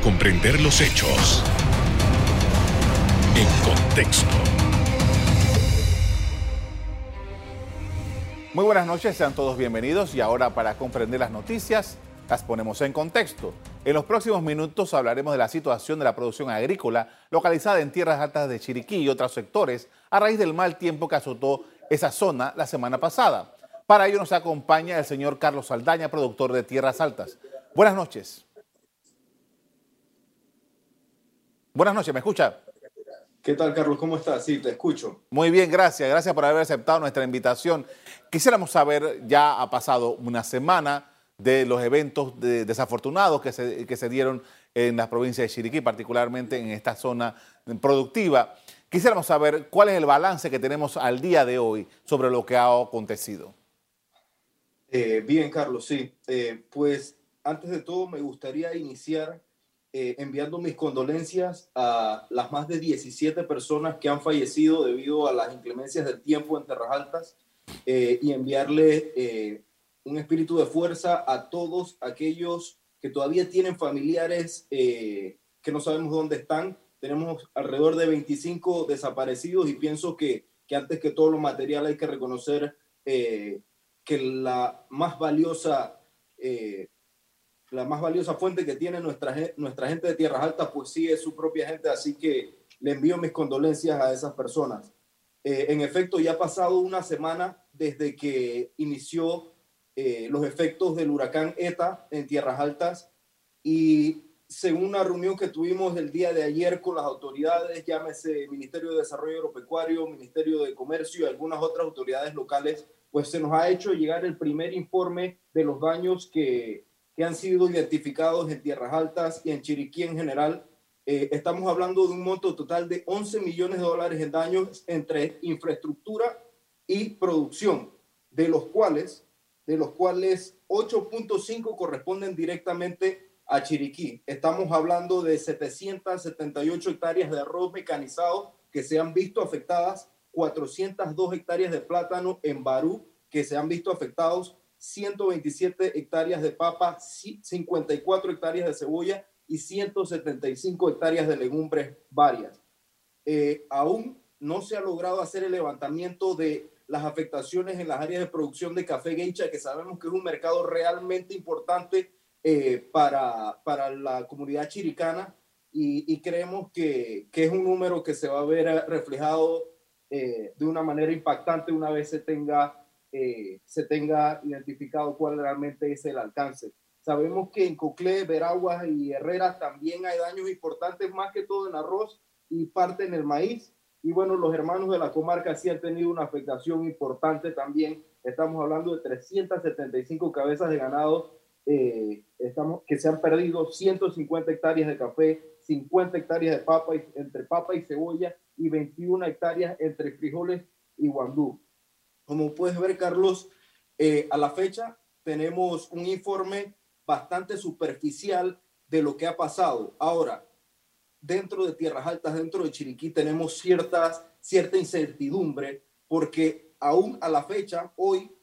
comprender los hechos en contexto. Muy buenas noches, sean todos bienvenidos y ahora para comprender las noticias las ponemos en contexto. En los próximos minutos hablaremos de la situación de la producción agrícola localizada en tierras altas de Chiriquí y otros sectores a raíz del mal tiempo que azotó esa zona la semana pasada. Para ello nos acompaña el señor Carlos Saldaña, productor de Tierras Altas. Buenas noches. Buenas noches, ¿me escucha? ¿Qué tal, Carlos? ¿Cómo estás? Sí, te escucho. Muy bien, gracias. Gracias por haber aceptado nuestra invitación. Quisiéramos saber, ya ha pasado una semana de los eventos desafortunados que se, que se dieron en la provincia de Chiriquí, particularmente en esta zona productiva. Quisiéramos saber cuál es el balance que tenemos al día de hoy sobre lo que ha acontecido. Eh, bien, Carlos, sí. Eh, pues antes de todo me gustaría iniciar eh, enviando mis condolencias a las más de 17 personas que han fallecido debido a las inclemencias del tiempo en Terras Altas y enviarle un espíritu de fuerza a todos aquellos que todavía tienen familiares que no sabemos dónde están. Tenemos alrededor de 25 desaparecidos y pienso que, que antes que todo lo material hay que reconocer que la más valiosa, eh, la más valiosa fuente que tiene nuestra, nuestra gente de Tierras Altas, pues sí es su propia gente, así que le envío mis condolencias a esas personas. Eh, en efecto, ya ha pasado una semana desde que inició eh, los efectos del huracán ETA en Tierras Altas y según una reunión que tuvimos el día de ayer con las autoridades, llámese Ministerio de Desarrollo Agropecuario, Ministerio de Comercio y algunas otras autoridades locales, pues se nos ha hecho llegar el primer informe de los daños que, que han sido identificados en Tierras Altas y en Chiriquí en general. Eh, estamos hablando de un monto total de 11 millones de dólares en daños entre infraestructura y producción, de los cuales, de los cuales 8.5 corresponden directamente a Chiriquí. Estamos hablando de 778 hectáreas de arroz mecanizado que se han visto afectadas 402 hectáreas de plátano en Barú que se han visto afectados, 127 hectáreas de papa, 54 hectáreas de cebolla y 175 hectáreas de legumbres varias. Eh, aún no se ha logrado hacer el levantamiento de las afectaciones en las áreas de producción de café geisha, que sabemos que es un mercado realmente importante eh, para, para la comunidad chiricana y, y creemos que, que, es un número que se va a ver reflejado eh, de una manera impactante una vez se tenga, eh, se tenga identificado cuál realmente es el alcance. Sabemos que en Coclé, Veraguas y Herrera también hay daños importantes, más que todo en arroz y parte en el maíz. Y bueno, los hermanos de la comarca sí han tenido una afectación importante también. Estamos hablando de 375 cabezas de ganado eh, estamos, que se han perdido, 150 hectáreas de café, 50 hectáreas de papa, entre papa y cebolla y 21 hectáreas entre frijoles y guandú. Como puedes ver, Carlos, eh, a la fecha tenemos un informe bastante superficial de lo que ha pasado. Ahora, dentro de Tierras Altas, dentro de Chiriquí, tenemos ciertas, cierta incertidumbre porque aún a la fecha, hoy,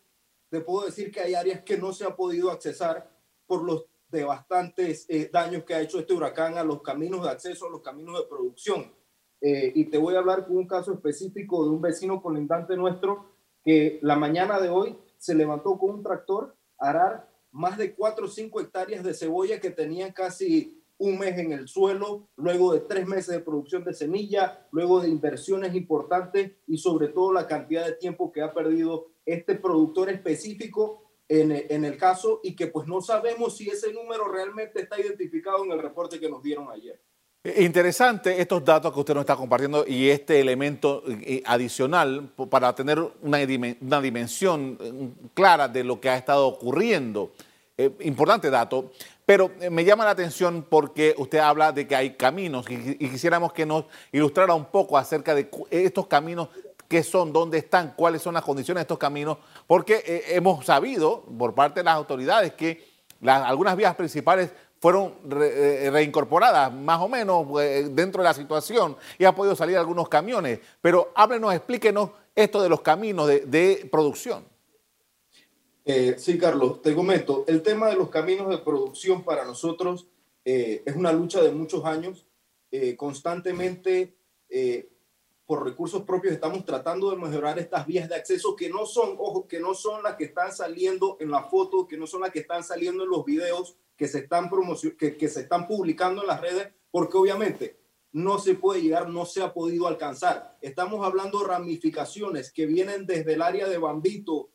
te puedo decir que hay áreas que no se ha podido accesar por los de bastantes eh, daños que ha hecho este huracán a los caminos de acceso, a los caminos de producción. Eh, y te voy a hablar con un caso específico de un vecino colindante nuestro que la mañana de hoy se levantó con un tractor a arar más de 4 o 5 hectáreas de cebolla que tenían casi un mes en el suelo, luego de tres meses de producción de semilla, luego de inversiones importantes y sobre todo la cantidad de tiempo que ha perdido este productor específico en, el caso y que pues no sabemos si ese número realmente está identificado en el reporte que nos dieron ayer. Eh, interesante estos datos que usted nos está compartiendo y este elemento eh, adicional para tener una, dimensión eh, clara de lo que ha estado ocurriendo. importante dato, pero me llama la atención porque usted habla de que hay caminos y, y quisiéramos que nos ilustrara un poco acerca de estos caminos qué son, dónde están, cuáles son las condiciones de estos caminos, porque eh, hemos sabido por parte de las autoridades que algunas vías principales fueron eh, reincorporadas más o menos eh, dentro de la situación y ha podido salir algunos camiones. Pero háblenos, explíquenos esto de los caminos de, producción. sí, Carlos, te comento, el tema de los caminos de producción para nosotros eh, es una lucha de muchos años. Eh, constantemente, eh, por recursos propios, estamos tratando de mejorar estas vías de acceso que no son, ojo, que no son las que están saliendo en la foto, que no son las que están saliendo en los videos que se están, que, que se están publicando en las redes, porque obviamente no se puede llegar, no se ha podido alcanzar. Estamos hablando de ramificaciones que vienen desde el área de Bambito,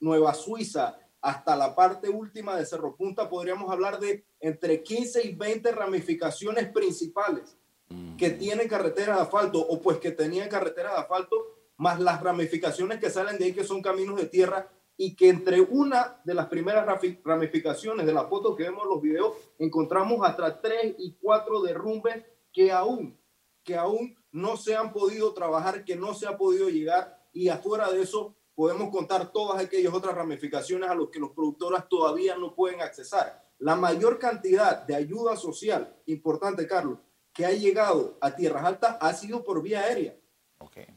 Nueva Suiza, hasta la parte última de Cerro Punta, podríamos hablar de entre 15 y 20 ramificaciones principales que tienen carreteras de asfalto o pues que tenían carreteras de asfalto, más las ramificaciones que salen de ahí que son caminos de tierra y que entre una de las primeras ramificaciones de la foto que vemos en los videos encontramos hasta tres y cuatro derrumbes que aún, que aún no se han podido trabajar, que no se ha podido llegar y afuera de eso podemos contar todas aquellas otras ramificaciones a los que los productores todavía no pueden accesar. La mayor cantidad de ayuda social, importante Carlos, que ha llegado a tierras altas ha sido por vía aérea.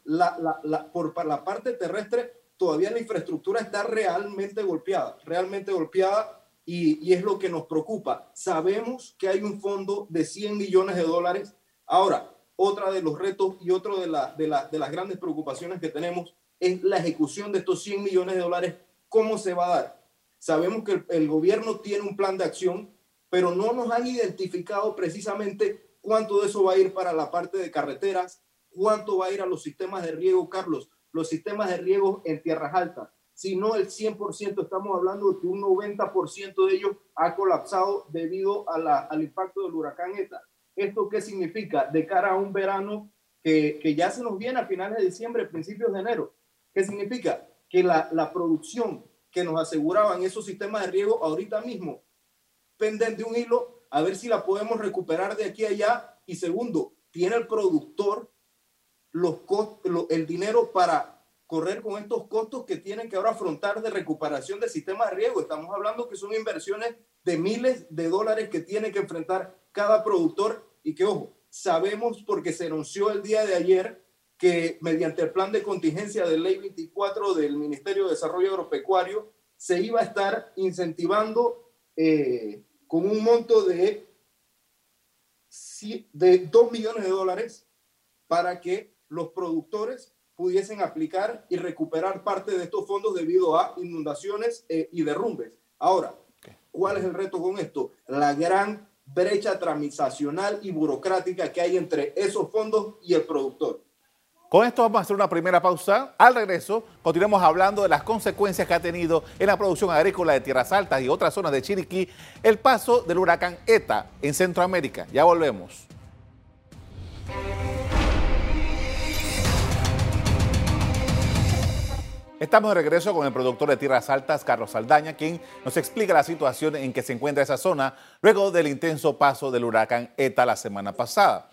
La, la, la, por la parte terrestre, todavía la infraestructura está realmente golpeada, realmente golpeada y, y, es lo que nos preocupa. Sabemos que hay un fondo de 100 millones de dólares. Ahora, otra de los retos y otro de, la, de, la, de las grandes preocupaciones que tenemos es la ejecución de estos 100 millones de dólares, ¿cómo se va a dar? Sabemos que el, gobierno tiene un plan de acción, pero no nos han identificado precisamente cuánto de eso va a ir para la parte de carreteras, cuánto va a ir a los sistemas de riego, Carlos, los sistemas de riego en tierras altas. Si no el 100%, estamos hablando de que un 90% de ellos ha colapsado debido a al impacto del huracán ETA. ¿Esto qué significa? De cara a un verano que, que ya se nos viene a finales de diciembre, principios de enero. ¿Qué significa? Que la, la producción que nos aseguraban esos sistemas de riego ahorita mismo penden de un hilo a ver si la podemos recuperar de aquí a allá. Y segundo, tiene el productor los el dinero para correr con estos costos que tienen que ahora afrontar de recuperación del sistema de riego. Estamos hablando que son inversiones de miles de dólares que tiene que enfrentar cada productor y que, ojo, sabemos porque se anunció el día de ayer que mediante el plan de contingencia de ley 24 del Ministerio de Desarrollo Agropecuario se iba a estar incentivando eh, con un monto de, de 2 millones de dólares para que los productores pudiesen aplicar y recuperar parte de estos fondos debido a inundaciones eh, y derrumbes. Ahora, ¿cuál es el reto con esto? La gran brecha transmisacional y burocrática que hay entre esos fondos y el productor. Con esto vamos a hacer una primera pausa. Al regreso, continuamos hablando de las consecuencias que ha tenido en la producción agrícola de tierras altas y otras zonas de Chiriquí el paso del huracán ETA en Centroamérica. Ya volvemos. Estamos de regreso con el productor de Tierras Altas, Carlos Saldaña, quien nos explica la situación en que se encuentra esa zona luego del intenso paso del huracán ETA la semana pasada.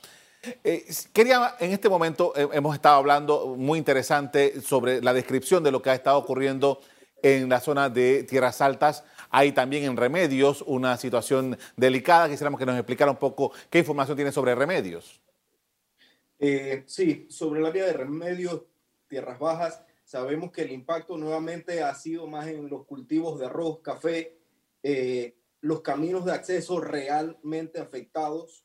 Eh, quería, en este momento eh, hemos estado hablando muy interesante sobre la descripción de lo que ha estado ocurriendo en la zona de Tierras Altas. Hay también en Remedios una situación delicada. Quisiéramos que nos explicara un poco qué información tiene sobre Remedios. Eh, sí, sobre el área de Remedios, Tierras Bajas, sabemos que el impacto nuevamente ha sido más en los cultivos de arroz, café, los caminos de acceso realmente afectados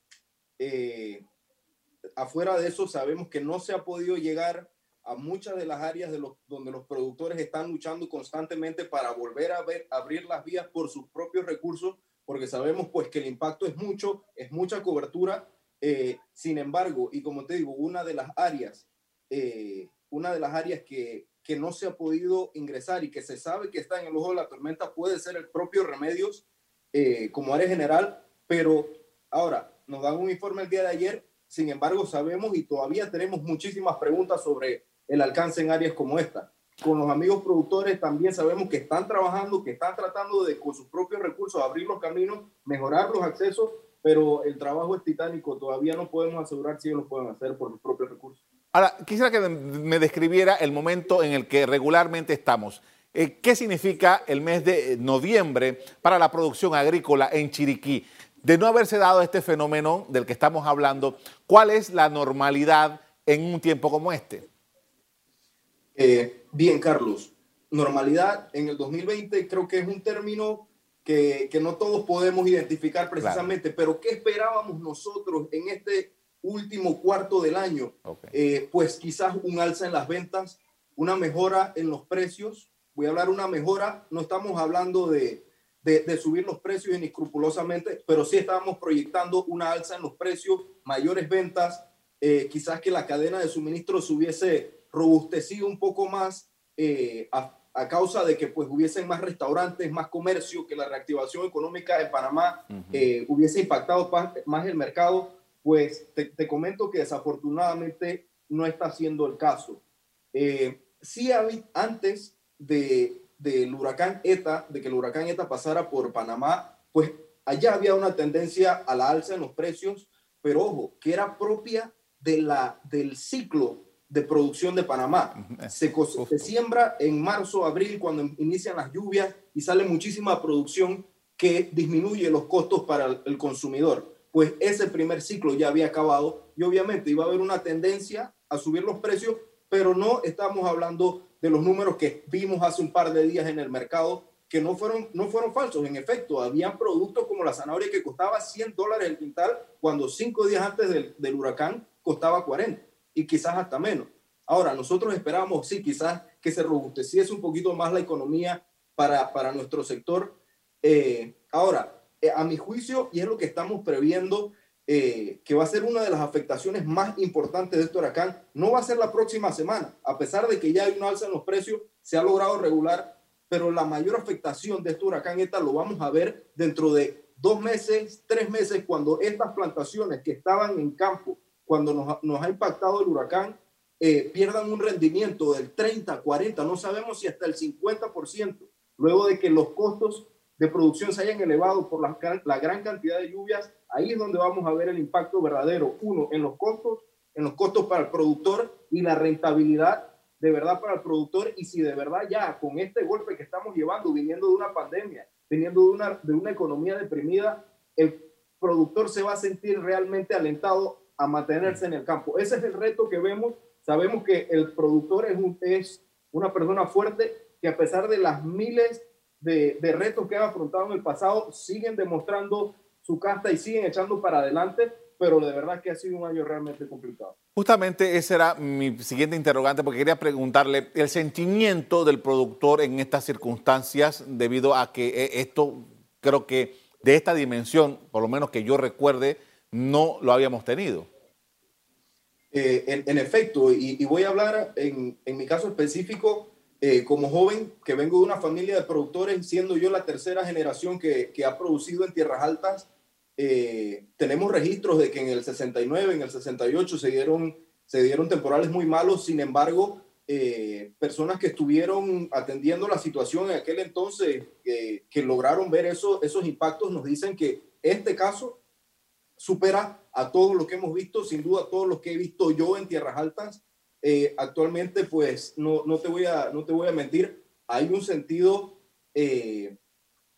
afuera de eso, sabemos que no se ha podido llegar a muchas de las áreas de los, donde los productores están luchando constantemente para volver a abrir las vías por sus propios recursos, porque sabemos pues que el impacto es mucho, es mucha cobertura. Eh, sin embargo, y como te digo, una de las áreas, eh, una de las áreas que, que no se ha podido ingresar y que se sabe que está en el ojo de la tormenta puede ser el propio Remedios eh, como área general, pero ahora nos dan un informe el día de ayer sin embargo, sabemos y todavía tenemos muchísimas preguntas sobre el alcance en áreas como esta. Con los amigos productores también sabemos que están trabajando, que están tratando de con sus propios recursos abrir los caminos, mejorar los accesos, pero el trabajo es titánico. Todavía no podemos asegurar si ellos lo pueden hacer por sus propios recursos. Ahora, quisiera que me describiera el momento en el que regularmente estamos. Eh, ¿Qué significa el mes de noviembre para la producción agrícola en Chiriquí? De no haberse dado este fenómeno del que estamos hablando, ¿cuál es la normalidad en un tiempo como este? Eh, bien, Carlos. Normalidad en el 2020 creo que es un término que, que, no todos podemos identificar precisamente, pero ¿qué esperábamos nosotros en este último cuarto del año? Eh, pues quizás un alza en las ventas, una mejora en los precios. Voy a hablar una mejora, no estamos hablando de, de, subir los precios inescrupulosamente, pero sí estábamos proyectando una alza en los precios, mayores ventas, eh, quizás que la cadena de suministro se hubiese robustecido un poco más eh, a, a, causa de que pues hubiesen más restaurantes, más comercio, que la reactivación económica en Panamá eh, hubiese impactado más el mercado, pues te, te, comento que desafortunadamente no está siendo el caso. sí, antes de, del huracán ETA, de que el huracán ETA pasara por Panamá, pues allá había una tendencia a la alza en los precios, pero ojo, que era propia de la, del ciclo de producción de Panamá. Se, se, siembra en marzo, abril, cuando inician las lluvias y sale muchísima producción que disminuye los costos para el consumidor. Pues ese primer ciclo ya había acabado y obviamente iba a haber una tendencia a subir los precios, pero no estamos hablando de los números que vimos hace un par de días en el mercado, que no fueron, no fueron falsos. En efecto, habían productos como la zanahoria que costaba 100 dólares el quintal, cuando cinco días antes del, del huracán costaba 40 y quizás hasta menos. Ahora, nosotros esperamos, sí, quizás que se robusteciese un poquito más la economía para, para nuestro sector. Eh, ahora, eh, a mi juicio, y es lo que estamos previendo, eh, que va a ser una de las afectaciones más importantes de este huracán, no va a ser la próxima semana, a pesar de que ya hay una alza en los precios, se ha logrado regular, pero la mayor afectación de este huracán esta lo vamos a ver dentro de dos meses, tres meses, cuando estas plantaciones que estaban en campo, cuando nos, nos ha impactado el huracán, eh, pierdan un rendimiento del 30, 40, no sabemos si hasta el 50%, luego de que los costos de producción se hayan elevado por la, la, gran cantidad de lluvias, ahí es donde vamos a ver el impacto verdadero. Uno, en los costos, en los costos para el productor y la rentabilidad de verdad para el productor. Y si de verdad ya con este golpe que estamos llevando, viniendo de una pandemia, viniendo de una, de una economía deprimida, el productor se va a sentir realmente alentado a mantenerse en el campo. Ese es el reto que vemos. Sabemos que el productor es, un, es una persona fuerte que a pesar de las miles de, retos que han afrontado en el pasado, siguen demostrando su casta y siguen echando para adelante, pero de verdad que ha sido un año realmente complicado. Justamente ese era mi siguiente interrogante, porque quería preguntarle el sentimiento del productor en estas circunstancias, debido a que eh, esto creo que de esta dimensión, por lo menos que yo recuerde, no lo habíamos tenido. Eh, en, efecto, y, voy a hablar en, en mi caso específico, eh, como joven, que vengo de una familia de productores, siendo yo la tercera generación que, que ha producido en tierras altas, eh, tenemos registros de que en el 69, en el 68 se dieron, se dieron temporales muy malos, sin embargo, eh, personas que estuvieron atendiendo la situación en aquel entonces, que lograron ver eso, esos impactos, nos dicen que este caso supera a todo lo que hemos visto, sin duda todo lo que he visto yo en tierras altas, eh, actualmente, pues, no, no, te voy a, no te voy a mentir, hay un sentido eh,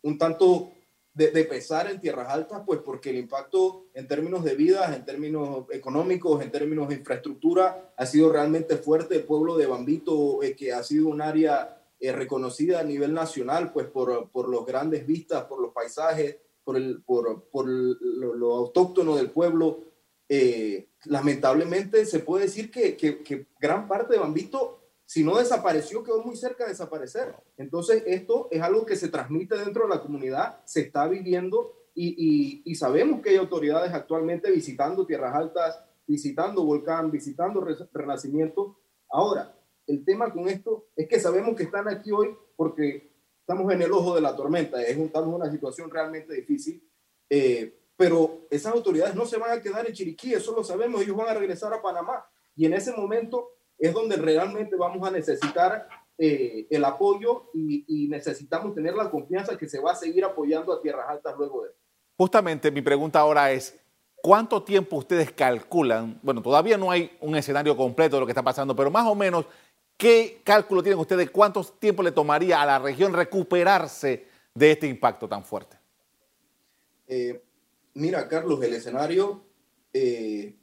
un tanto de, pesar en tierras altas, pues porque el impacto en términos de vidas, en términos económicos, en términos de infraestructura, ha sido realmente fuerte. El pueblo de Bambito, eh, que ha sido un área reconocida a nivel nacional, pues por, por los grandes vistas, por los paisajes, por, el, por, por lo, lo, autóctono del pueblo, lamentablemente se puede decir que, que, gran parte de Bambito, si no desapareció, quedó muy cerca de desaparecer. Entonces, esto es algo que se transmite dentro de la comunidad, se está viviendo y, y, sabemos que hay autoridades actualmente visitando Tierras Altas, visitando Volcán, visitando Renacimiento. Ahora, el tema con esto es que sabemos que están aquí hoy porque estamos en el ojo de la tormenta, es estamos en una situación realmente difícil. Eh, pero esas autoridades no se van a quedar en Chiriquí, eso lo sabemos, ellos van a regresar a Panamá. Y en ese momento es donde realmente vamos a necesitar eh, el apoyo y, necesitamos tener la confianza que se va a seguir apoyando a Tierras Altas luego de Justamente mi pregunta ahora es, ¿cuánto tiempo ustedes calculan? Bueno, todavía no hay un escenario completo de lo que está pasando, pero más o menos, ¿qué cálculo tienen ustedes? ¿Cuánto tiempo le tomaría a la región recuperarse de este impacto tan fuerte? Eh, Mira, Carlos, el escenario eh,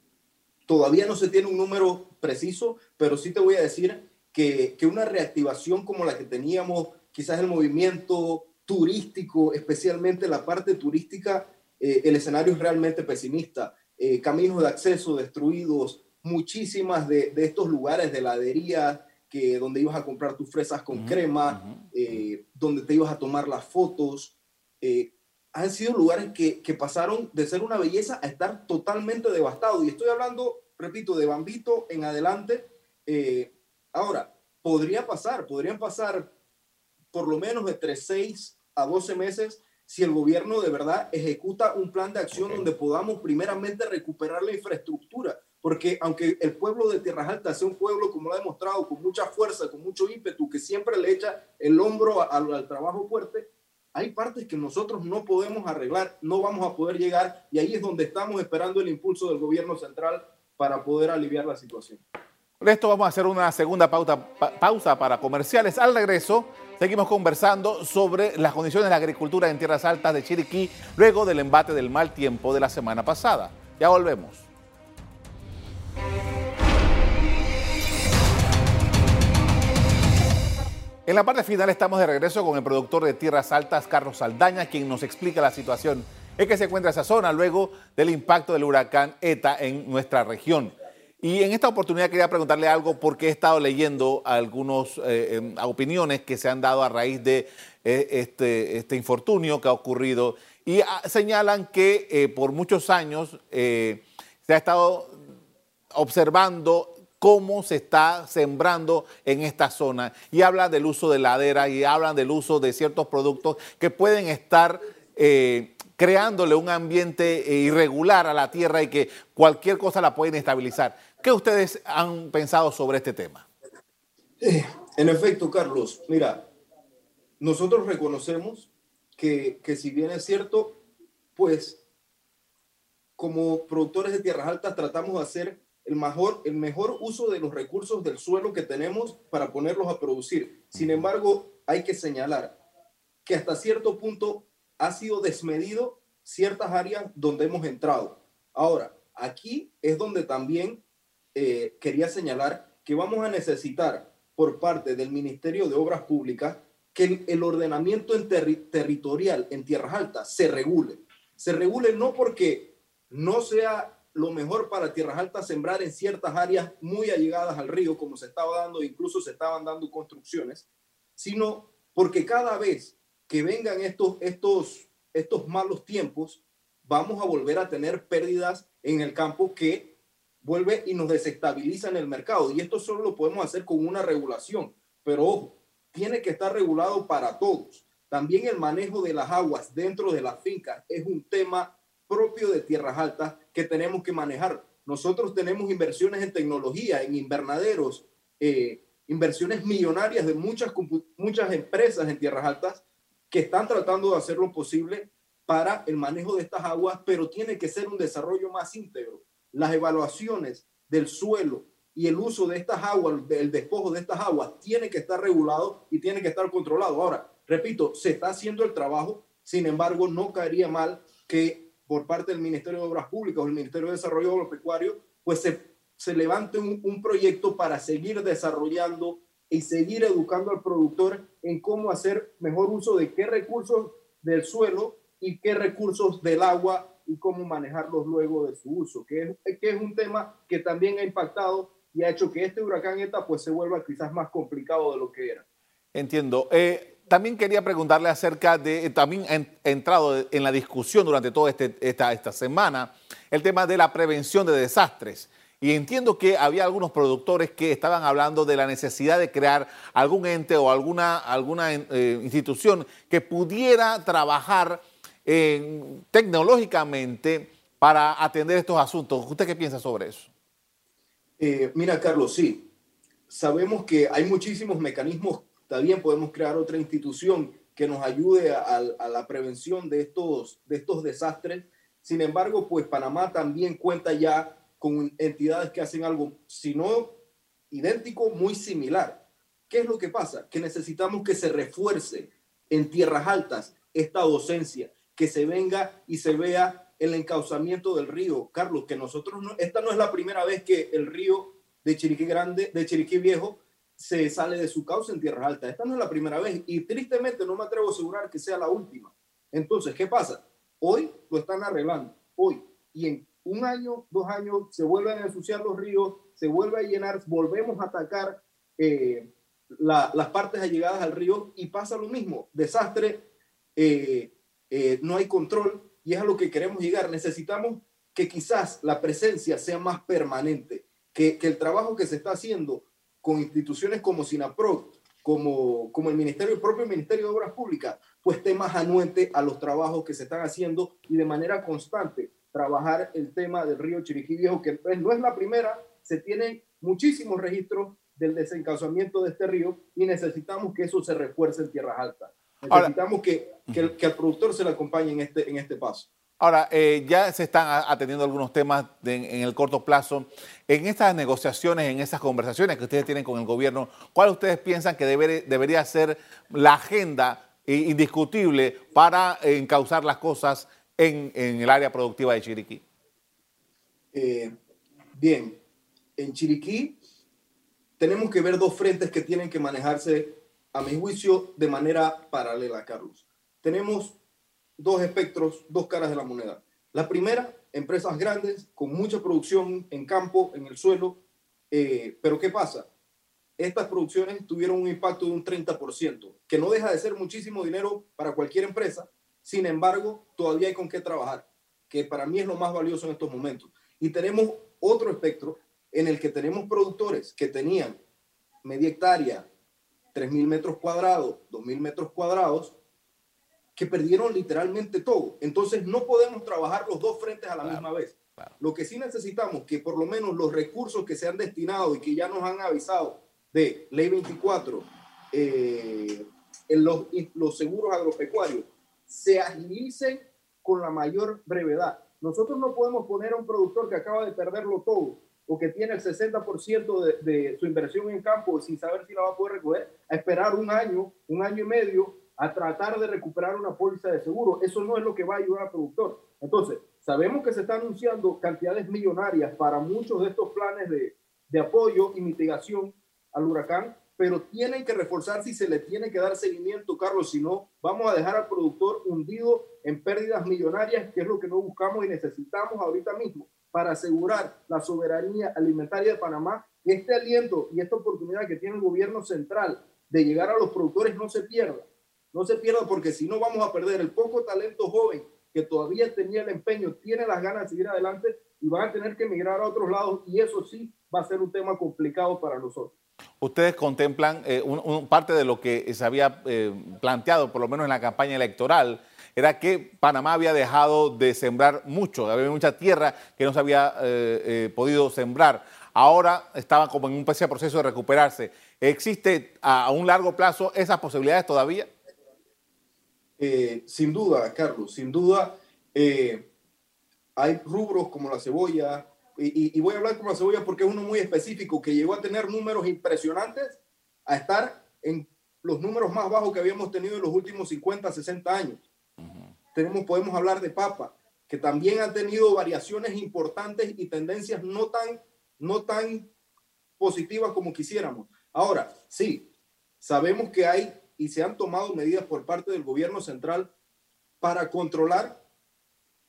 todavía no se tiene un número preciso, pero sí te voy a decir que, una reactivación como la que teníamos, quizás el movimiento turístico, especialmente la parte turística, eh, el escenario es realmente pesimista. Eh, caminos de acceso destruidos, muchísimas de, estos lugares de heladería, que, donde ibas a comprar tus fresas con crema, eh, donde te ibas a tomar las fotos, han sido lugares que, que, pasaron de ser una belleza a estar totalmente devastados. Y estoy hablando, repito, de Bambito en adelante. ahora, podría pasar, podrían pasar por lo menos entre 6 a 12 meses si el gobierno de verdad ejecuta un plan de acción donde podamos primeramente recuperar la infraestructura. Porque aunque el pueblo de Tierras Altas sea un pueblo, como lo ha demostrado, con mucha fuerza, con mucho ímpetu, que siempre le echa el hombro al trabajo fuerte, hay partes que nosotros no podemos arreglar, no vamos a poder llegar y ahí es donde estamos esperando el impulso del gobierno central para poder aliviar la situación. Con esto vamos a hacer una segunda pausa para comerciales. Al regreso, seguimos conversando sobre las condiciones de la agricultura en tierras altas de Chiriquí luego del embate del mal tiempo de la semana pasada. Ya volvemos. En la parte final estamos de regreso con el productor de Tierras Altas, Carlos Saldaña, quien nos explica la situación en que se encuentra esa zona luego del impacto del huracán ETA en nuestra región. Y en esta oportunidad quería preguntarle algo porque he estado leyendo algunas eh, em, opiniones que se han dado a raíz de eh, este, este, infortunio que ha ocurrido y ah, señalan que eh, por muchos años se ha estado observando cómo se está sembrando en esta zona y hablan del uso de ladera y hablan del uso de ciertos productos que pueden estar creándole un ambiente irregular a la tierra y que cualquier cosa la puede estabilizar. ¿Qué ustedes han pensado sobre este tema? Eh, en efecto, Carlos, mira, nosotros reconocemos que, que si bien es cierto, pues como productores de tierras altas tratamos de hacer el mejor, el mejor uso de los recursos del suelo que tenemos para ponerlos a producir. Sin embargo, hay que señalar que hasta cierto punto ha sido desmedido ciertas áreas donde hemos entrado. Ahora, aquí es donde también eh, quería señalar que vamos a necesitar por parte del Ministerio de Obras Públicas que el, ordenamiento territorial en tierras altas se regule. Se regule no porque no sea lo mejor para tierras altas sembrar en ciertas áreas muy allegadas al río, como se estaba dando, incluso se estaban dando construcciones, sino porque cada vez que vengan estos, estos, estos malos tiempos, vamos a volver a tener pérdidas en el campo que vuelve y nos desestabiliza en el mercado. Y esto solo lo podemos hacer con una regulación. Pero ojo, tiene que estar regulado para todos. También el manejo de las aguas dentro de las fincas es un tema propio de tierras altas que tenemos que manejar. Nosotros tenemos inversiones en tecnología, en invernaderos, eh, inversiones millonarias de muchas, muchas empresas en tierras altas que están tratando de hacer lo posible para el manejo de estas aguas, pero tiene que ser un desarrollo más íntegro las evaluaciones del suelo y el uso de estas aguas, el despojo de estas aguas, tiene que estar regulado y tiene que estar controlado. Ahora, repito, se está haciendo el trabajo, sin embargo, no caería mal que por parte del Ministerio de Obras Públicas o el Ministerio de Desarrollo Agropecuario, pues se, se levante un, un proyecto para seguir desarrollando y seguir educando al productor en cómo hacer mejor uso de qué recursos del suelo y qué recursos del agua y cómo manejarlos luego de su uso, que es, que es un tema que también ha impactado y ha hecho que este huracán ETA pues se vuelva quizás más complicado de lo que era. Entiendo. Eh, también quería preguntarle acerca de, también ha entrado en la discusión durante toda este, esta, esta semana, el tema de la prevención de desastres. Y entiendo que había algunos productores que estaban hablando de la necesidad de crear algún ente o alguna, alguna eh, institución que pudiera trabajar tecnológicamente para atender estos asuntos. ¿Usted qué piensa sobre eso? Eh, mira, Carlos, sí. Sabemos que hay muchísimos mecanismos. También podemos crear otra institución que nos ayude a, la prevención de estos, de estos desastres. Sin embargo, pues Panamá también cuenta ya con entidades que hacen algo, si no idéntico, muy similar. ¿Qué es lo que pasa? Que necesitamos que se refuerce en tierras altas esta docencia que se venga y se vea el encauzamiento del río. Carlos, que nosotros no, esta no es la primera vez que el río de Chiriquí Grande, de Chiriquí Viejo, se sale de su causa en tierras altas. Esta no es la primera vez y tristemente no me atrevo a asegurar que sea la última. Entonces, ¿qué pasa? Hoy lo están arreglando, hoy. Y en un año, dos años, se vuelven a ensuciar los ríos, se vuelve a llenar, volvemos a atacar eh, las partes allegadas al río y pasa lo mismo. Desastre, eh, eh, no hay control y es a lo que queremos llegar. Necesitamos que quizás la presencia sea más permanente, que, que el trabajo que se está haciendo con instituciones como SINAPRO, como, como el Ministerio, el propio Ministerio de Obras Públicas, pues esté más anuente a los trabajos que se están haciendo y de manera constante trabajar el tema del río Chiriquí Viejo, que pues, no es la primera, se tienen muchísimos registros del desencauzamiento de este río y necesitamos que eso se refuerce en tierras altas. Necesitamos que, que, el, que, productor se le acompañe en este, en este paso. Ahora, eh, ya se están atendiendo algunos temas en el corto plazo. En estas negociaciones, en esas conversaciones que ustedes tienen con el gobierno, ¿cuál ustedes piensan que debería ser la agenda indiscutible para encauzar las cosas en, en el área productiva de Chiriquí? Eh, bien, en Chiriquí tenemos que ver dos frentes que tienen que manejarse, a mi juicio, de manera paralela, Carlos. Tenemos dos espectros, dos caras de la moneda. La primera, empresas grandes con mucha producción en campo, en el suelo. Eh, pero ¿qué pasa? Estas producciones tuvieron un impacto de un 30%, que no deja de ser muchísimo dinero para cualquier empresa. Sin embargo, todavía hay con qué trabajar, que para mí es lo más valioso en estos momentos. Y tenemos otro espectro en el que tenemos productores que tenían media hectárea, 3.000 metros cuadrados, 2.000 metros cuadrados, que perdieron literalmente todo. Entonces no podemos trabajar los dos frentes a la misma vez. Lo que sí necesitamos que por lo menos los recursos que se han destinado y que ya nos han avisado de Ley 24, eh, en los, los seguros agropecuarios, se agilicen con la mayor brevedad. Nosotros no podemos poner a un productor que acaba de perderlo todo o que tiene el 60% de, de su inversión en campo sin saber si la va a poder recoger, a esperar un año, un año y medio a tratar de recuperar una póliza de seguro. Eso no es lo que va a ayudar al productor. Entonces, sabemos que se están anunciando cantidades millonarias para muchos de estos planes de, de apoyo y mitigación al huracán, pero tienen que reforzarse y se le tiene que dar seguimiento, Carlos, si no, vamos a dejar al productor hundido en pérdidas millonarias, que es lo que no buscamos y necesitamos ahorita mismo para asegurar la soberanía alimentaria de Panamá. Este aliento y esta oportunidad que tiene el gobierno central de llegar a los productores no se pierda no se pierda porque si no vamos a perder el poco talento joven que todavía tenía el empeño, tiene las ganas de seguir adelante y van a tener que emigrar a otros lados y eso sí va a ser un tema complicado para nosotros. Ustedes contemplan eh, un, parte de lo que se había eh, planteado, por lo menos en la campaña electoral, era que Panamá había dejado de sembrar mucho, había mucha tierra que no se había eh, podido sembrar. Ahora estaba como en un proceso de recuperarse. ¿Existe a un largo plazo esas posibilidades todavía? Eh, sin duda, Carlos, sin duda, eh, hay rubros como la cebolla, y, voy a hablar como la cebolla porque es uno muy específico, que llegó a tener números impresionantes, a estar en los números más bajos que habíamos tenido en los últimos 50, 60 años. Tenemos, podemos hablar de papa, que también ha tenido variaciones importantes y tendencias no tan, no tan positivas como quisiéramos. Ahora, sí, sabemos que hay y se han tomado medidas por parte del gobierno central para controlar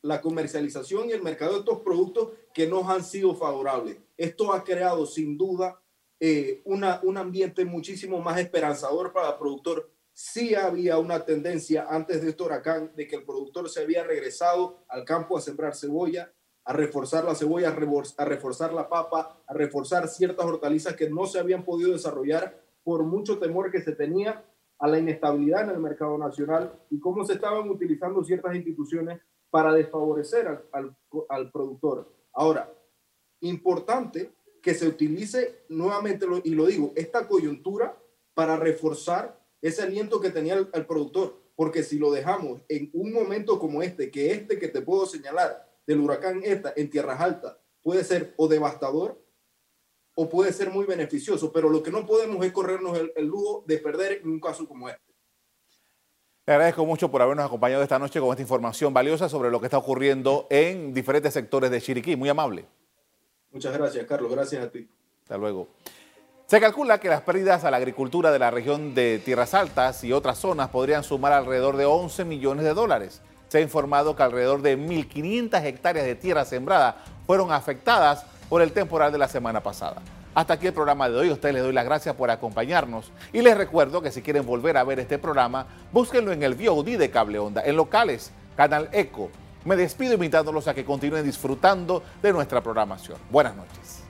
la comercialización y el mercado de estos productos que nos han sido favorables. Esto ha creado sin duda eh, una, un ambiente muchísimo más esperanzador para el productor. Sí había una tendencia antes de este huracán de que el productor se había regresado al campo a sembrar cebolla, a reforzar la cebolla, a reforzar la papa, a reforzar ciertas hortalizas que no se habían podido desarrollar por mucho temor que se tenía a la inestabilidad en el mercado nacional y cómo se estaban utilizando ciertas instituciones para desfavorecer al, al, productor. Ahora, importante que se utilice nuevamente, y lo digo, esta coyuntura para reforzar ese aliento que tenía el, el, productor, porque si lo dejamos en un momento como este, que este que te puedo señalar del huracán esta en tierras altas, puede ser o devastador o puede ser muy beneficioso, pero lo que no podemos es corrernos el, lujo de perder en un caso como este. Le agradezco mucho por habernos acompañado esta noche con esta información valiosa sobre lo que está ocurriendo en diferentes sectores de Chiriquí. Muy amable. Muchas gracias, Carlos. Gracias a ti. Hasta luego. Se calcula que las pérdidas a la agricultura de la región de Tierras Altas y otras zonas podrían sumar alrededor de 11 millones de dólares. Se ha informado que alrededor de 1.500 hectáreas de tierra sembrada fueron afectadas por el temporal de la semana pasada. Hasta aquí el programa de hoy. A ustedes les doy las gracias por acompañarnos y les recuerdo que si quieren volver a ver este programa, búsquenlo en el VOD de Cable Onda, en locales, Canal Eco. Me despido invitándolos a que continúen disfrutando de nuestra programación. Buenas noches.